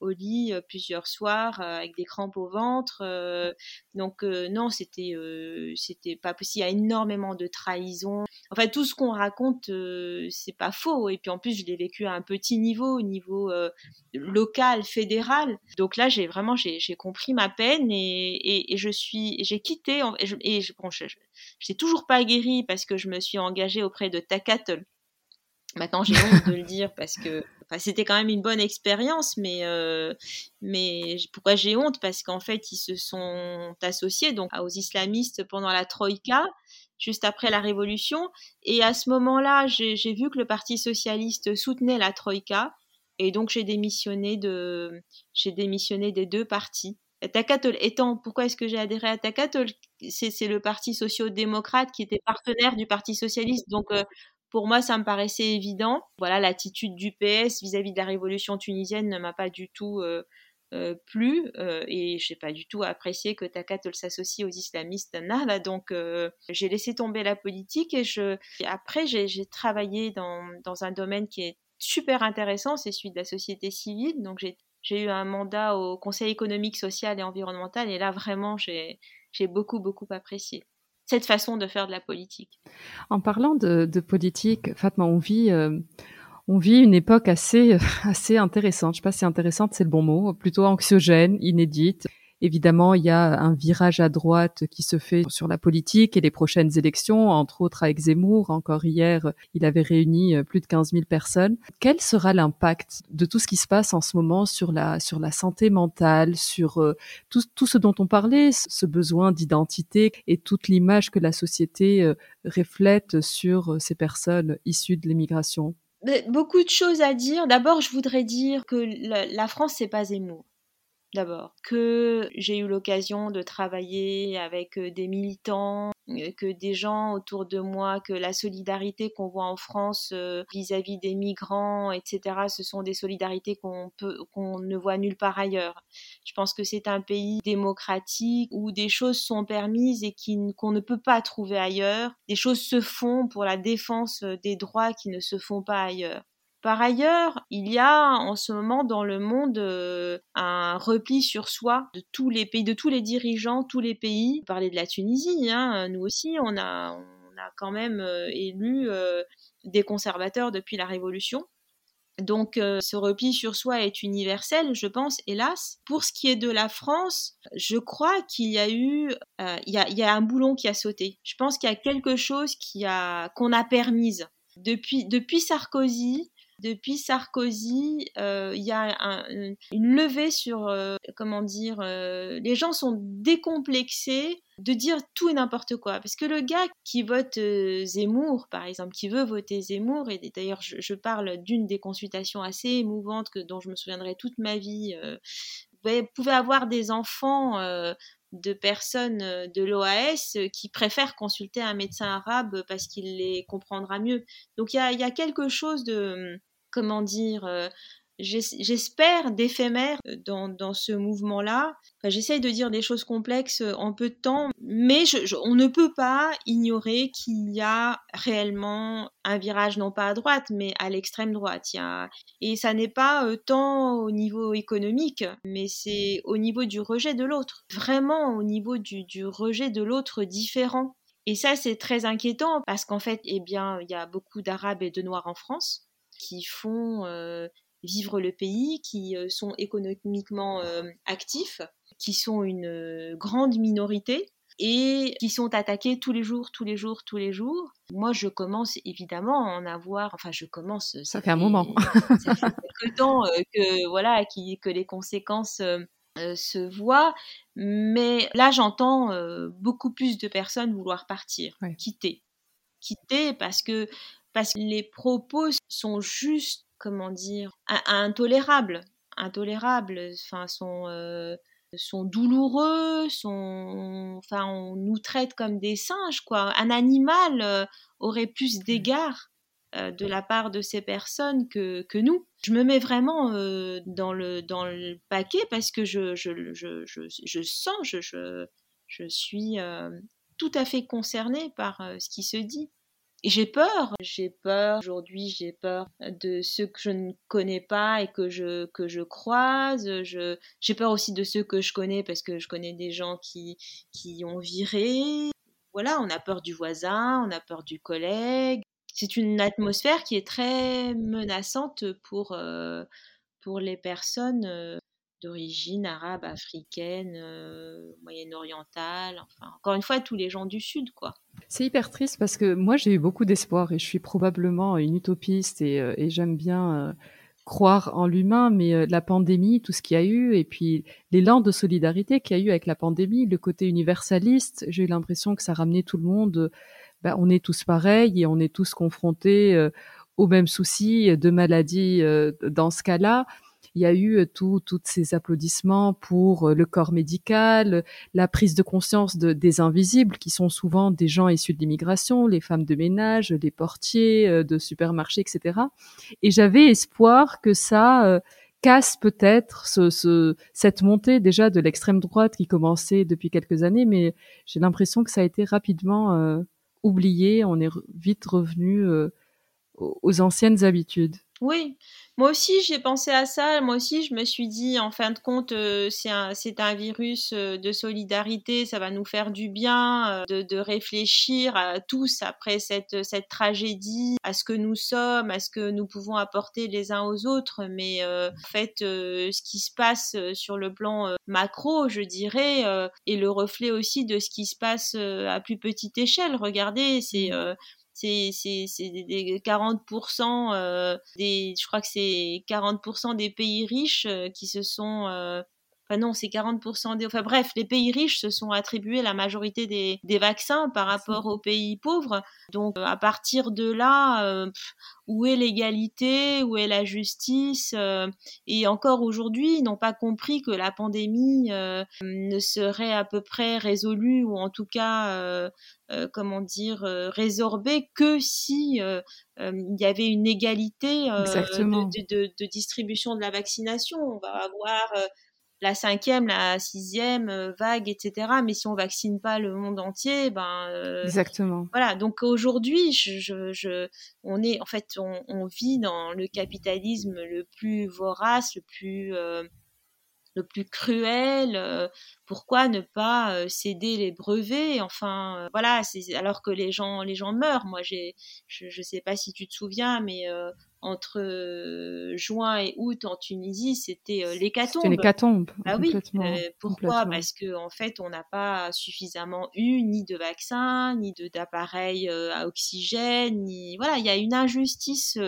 au lit plusieurs soirs avec des crampes au ventre. donc non, c'était c'était pas possible. Il y a énormément de trahison. Tout ce qu'on raconte, c'est pas faux. Et puis en plus, je l'ai vécu à un petit niveau, au niveau local, fédéral. Donc là, j'ai vraiment j'ai compris ma peine et, je suis, j'ai quitté, et je, et je, bon, n'ai toujours pas guéri parce que je me suis engagée auprès de Takatl. Maintenant, j'ai honte de le dire parce que enfin, c'était quand même une bonne expérience, mais, euh, mais pourquoi j'ai honte? Parce qu'en fait, ils se sont associés donc aux islamistes pendant la Troïka, juste après la Révolution. Et à ce moment-là, j'ai vu que le Parti socialiste soutenait la Troïka. Et donc, j'ai démissionné, de, démissionné des deux partis. Takatol étant, pourquoi est-ce que j'ai adhéré à Takatol c'est, le parti social-démocrate qui était partenaire du Parti socialiste. Donc, euh, pour moi, ça me paraissait évident. Voilà, l'attitude du PS vis-à-vis de la révolution tunisienne ne m'a pas du tout euh, euh, plu et je n'ai pas du tout apprécié que Takatol s'associe aux islamistes Nahda. Donc, j'ai laissé tomber la politique et après, j'ai, travaillé dans, dans un domaine qui est super intéressant, c'est celui de la société civile. Donc, j'ai j'ai eu un mandat au Conseil économique, social et environnemental et là vraiment j'ai beaucoup beaucoup apprécié cette façon de faire de la politique. En parlant de, politique, Fatma, on vit, euh, On vit une époque assez, assez intéressante. Je sais pas si intéressante, c'est le bon mot, plutôt anxiogène, inédite. Évidemment, il y a un virage à droite qui se fait sur la politique et les prochaines élections, entre autres avec Zemmour. Encore hier, il avait réuni plus de 15 000 personnes. Quel sera l'impact de tout ce qui se passe en ce moment sur la, sur la santé mentale, sur euh, tout, tout ce dont on parlait, ce besoin d'identité et toute l'image que la société euh, reflète sur euh, ces personnes issues de l'immigration Beaucoup de choses à dire. D'abord, je voudrais dire que la, France, c'est pas Zemmour d'abord, que j'ai eu l'occasion de travailler avec euh, des militants, euh, que des gens autour de moi, que la solidarité qu'on voit en France euh, vis-à-vis des migrants, etc., ce sont des solidarités qu'on ne voit nulle part ailleurs. Je pense que c'est un pays démocratique où des choses sont permises et qu'on ne peut pas trouver ailleurs. Des choses se font pour la défense des droits qui ne se font pas ailleurs. Par ailleurs, il y a en ce moment dans le monde euh, un repli sur soi de tous les pays, de tous les dirigeants, tous les pays. Parler de la Tunisie, hein, nous aussi, on a, on a quand même euh, élu euh, des conservateurs depuis la Révolution. Donc ce repli sur soi est universel, je pense, hélas. Pour ce qui est de la France, je crois qu'il y a eu, il, y a, il, y a, un boulon qui a sauté. Je pense qu'il y a quelque chose qui a qu'on a permise depuis depuis Sarkozy depuis Sarkozy, euh, il y a une levée sur, euh, comment dire, euh, les gens sont décomplexés de dire tout et n'importe quoi. Parce que le gars qui vote Zemmour, par exemple, qui veut voter Zemmour, et d'ailleurs je, parle d'une des consultations assez émouvantes que, dont je me souviendrai toute ma vie, vous pouvez avoir des enfants de personnes de l'OAS qui préfèrent consulter un médecin arabe parce qu'il les comprendra mieux. Donc il y a, quelque chose de, comment dire, euh, j'espère d'éphémère euh, dans, ce mouvement-là. J'essaye de dire des choses complexes euh, en peu de temps, mais on ne peut pas ignorer qu'il y a réellement un virage, non pas à droite, mais à l'extrême droite. Et ça n'est pas tant au niveau économique, mais c'est au niveau du rejet de l'autre. Vraiment au niveau du, rejet de l'autre différent. Et ça, c'est très inquiétant parce qu'en fait, eh bien, il y a beaucoup d'Arabes et de Noirs en France qui font euh, vivre le pays, qui euh, sont économiquement euh, actifs, qui sont une grande minorité et qui sont attaqués tous les jours, tous les jours, tous les jours. Moi, je commence évidemment à en avoir, enfin, je commence. Ça, fait un moment. ça fait quelque temps que, voilà, qui, que les conséquences se voient. Mais là, j'entends beaucoup plus de personnes vouloir partir, quitter. Quitter parce que parce que les propos sont juste, comment dire, intolérables, intolérables, enfin, sont, euh, sont douloureux, sont, enfin, on nous traite comme des singes, quoi. Un animal euh, aurait plus mmh. d'égards euh, de la part de ces personnes que, que nous. Je me mets vraiment dans, le, dans le paquet parce que je, je, je, je, je sens, je, je, je suis tout à fait concernée par ce qui se dit j'ai peur, j'ai peur aujourd'hui, j'ai peur de ceux que je ne connais pas et que je que je croise. Je j'ai peur aussi de ceux que je connais parce que je connais des gens qui qui ont viré. Voilà, on a peur du voisin, on a peur du collègue. C'est une atmosphère qui est très menaçante pour euh, pour les personnes euh, d'origine arabe, africaine, euh, moyenne-orientale, enfin, encore une fois, tous les gens du Sud, quoi. C'est hyper triste parce que moi, j'ai eu beaucoup d'espoir et je suis probablement une utopiste et, euh, j'aime bien euh, croire en l'humain, mais la pandémie, tout ce qu'il y a eu, et puis l'élan de solidarité qu'il y a eu avec la pandémie, le côté universaliste, j'ai eu l'impression que ça ramenait tout le monde. Ben, on est tous pareils et on est tous confrontés aux mêmes soucis de maladies dans ce cas-là il y a eu euh, tous ces applaudissements pour euh, le corps médical, la prise de conscience de, des invisibles, qui sont souvent des gens issus de l'immigration, les femmes de ménage, les portiers euh, de supermarchés, etc. Et j'avais espoir que ça casse peut-être ce, cette montée déjà de l'extrême droite qui commençait depuis quelques années, mais j'ai l'impression que ça a été rapidement oublié. On est vite revenu aux anciennes habitudes. Oui, moi aussi j'ai pensé à ça. Moi aussi je me suis dit, en fin de compte, euh, c'est un, un virus euh, de solidarité. Ça va nous faire du bien euh, de, de, réfléchir à tous après cette, cette tragédie, à ce que nous sommes, à ce que nous pouvons apporter les uns aux autres. Mais en fait, ce qui se passe sur le plan macro, je dirais, est le reflet aussi de ce qui se passe à plus petite échelle. Regardez, c'est mmh c'est c'est des 40% euh, des je crois que c'est 40% des pays riches euh, qui se sont euh, Enfin non, c'est 40% des... Enfin bref, les pays riches se sont attribués la majorité des, des vaccins par rapport aux pays pauvres. Donc à partir de là, où est l'égalité Où est la justice Et encore aujourd'hui, ils n'ont pas compris que la pandémie ne serait à peu près résolue ou en tout cas euh, comment dire, euh, résorbé que si euh, il y avait une égalité de, de, distribution de la vaccination. On va avoir la cinquième, la sixième vague, etc. Mais si on vaccine pas le monde entier, ben exactement. Voilà. Donc aujourd'hui, je, je, on est en fait, on, on, vit dans le capitalisme le plus vorace, le plus le plus cruel. Euh, pourquoi ne pas euh, céder les brevets? Enfin, euh, voilà. Alors que les gens, les gens meurent. Moi, j'ai, je ne sais pas si tu te souviens, mais entre juin et août en Tunisie, c'était l'hécatombe. C'était l'hécatombe. Bah oui. pourquoi? Parce que en fait, on n'a pas suffisamment eu ni de vaccins, ni de d'appareils à oxygène, ni voilà. Il y a une injustice,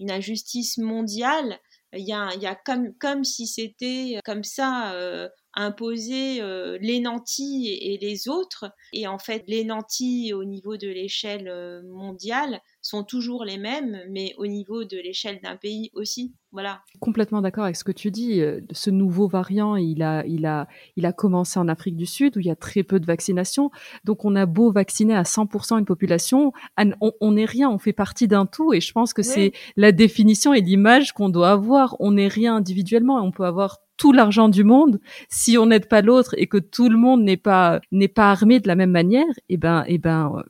une injustice mondiale il y a, y a comme, comme si c'était euh, comme ça euh, imposer euh, les nantis et, les autres. Et en fait, les nantis au niveau de l'échelle euh, mondiale sont toujours les mêmes, mais au niveau de l'échelle d'un pays aussi. Voilà. Complètement d'accord avec ce que tu dis. Euh, ce nouveau variant, il a, il a, il a commencé en Afrique du Sud où il y a très peu de vaccination. Donc on a beau vacciner à 100% une population, on n'est rien, on fait partie d'un tout. Et je pense que c'est la définition et l'image qu'on doit avoir. On n'est rien individuellement. On peut avoir tout l'argent du monde, si on n'aide pas l'autre et que tout le monde n'est pas n'est pas armé de la même manière, et eh ben et eh ben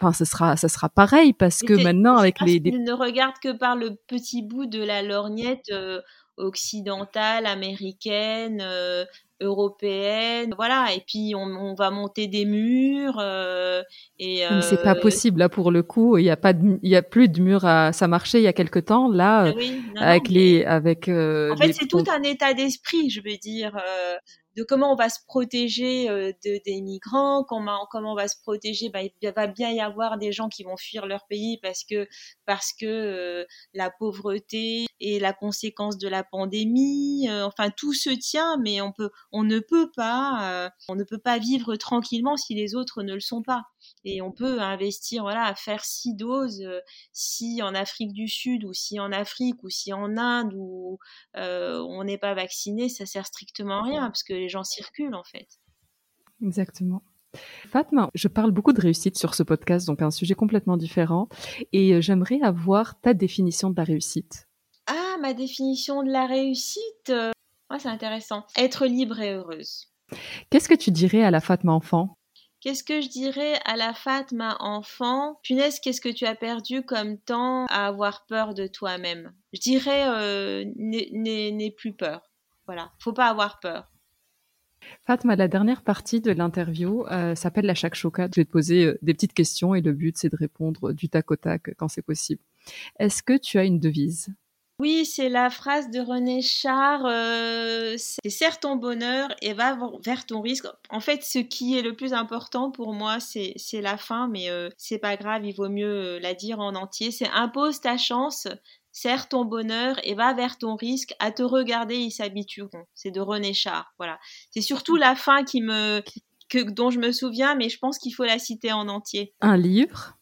enfin ce sera ça sera pareil parce que maintenant avec les, ils ne regardent que par le petit bout de la lorgnette euh, occidentale, américaine, euh, européenne, voilà. Et puis on, va monter des murs. Euh, et c'est pas possible là pour le coup. Il y a pas, il y a plus de murs à. Ça marchait il y a quelque temps là, ah avec les, avec. en fait, c'est tout un état d'esprit, je veux dire de comment on va se protéger euh, de, des migrants, comment, on va se protéger. Bah, il va bien y avoir des gens qui vont fuir leur pays parce que, parce que euh, la pauvreté et la conséquence de la pandémie, euh, enfin tout se tient, mais on peut, on ne peut pas, on ne peut pas vivre tranquillement si les autres ne le sont pas et on peut investir voilà à faire six doses si en Afrique du Sud ou si en Afrique ou si en Inde où on n'est pas vacciné ça sert strictement à rien parce que les gens circulent en fait exactement Fatma, je parle beaucoup de réussite sur ce podcast, donc un sujet complètement différent, et j'aimerais avoir ta définition de la réussite. Ah, ma définition de la réussite ah, C'est intéressant. Être libre et heureuse. Qu'est-ce que tu dirais à la Fatma enfant? Qu'est-ce que je dirais à la Fatma enfant? Punaise, qu'est-ce que tu as perdu comme temps à avoir peur de toi-même? Je dirais, euh, n'aie plus peur. Voilà, faut pas avoir peur. Fatma, la dernière partie de l'interview euh, s'appelle la chaque chocat. Je vais te poser euh, des petites questions et le but, c'est de répondre du tac au tac quand c'est possible. Est-ce que tu as une devise? Oui, c'est la phrase de René Char, euh, c'est serre ton bonheur et va vers ton risque. En fait, ce qui est le plus important pour moi, c'est la fin, mais euh, c'est pas grave, il vaut mieux euh, la dire en entier. C'est impose ta chance, serre ton bonheur et va vers ton risque. À te regarder, ils s'habitueront. C'est de René Char, voilà. C'est surtout la fin qui me, que, dont je me souviens, mais je pense qu'il faut la citer en entier. Un livre?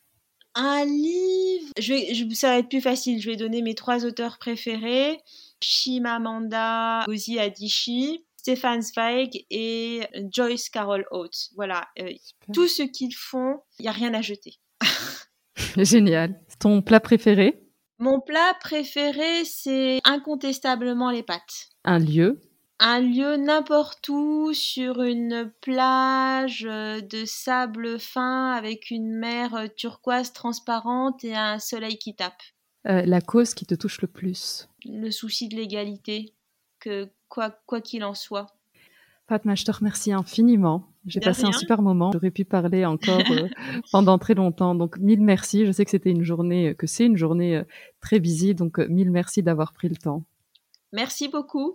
Un livre, je vais, ça va être plus facile. Je vais donner mes trois auteurs préférés Shimamanda Ngozi Adichie, Stefan Zweig et Joyce Carol Oates. Voilà, euh, tout ce qu'ils font, il n'y a rien à jeter. Génial. Ton plat préféré? Mon plat préféré, c'est incontestablement les pâtes. Un lieu? Un lieu n'importe où sur une plage euh, de sable fin avec une mer euh, turquoise transparente et un soleil qui tape. Euh, la cause qui te touche le plus? Le souci de l'égalité, que quoi quoi qu'il en soit. Fatma, je te remercie infiniment. J'ai passé un super moment. J'aurais pu parler encore euh, pendant très longtemps. Donc, mille merci. Je sais que c'était une journée, que c'est une journée très busy. Donc, mille merci d'avoir pris le temps. Merci beaucoup.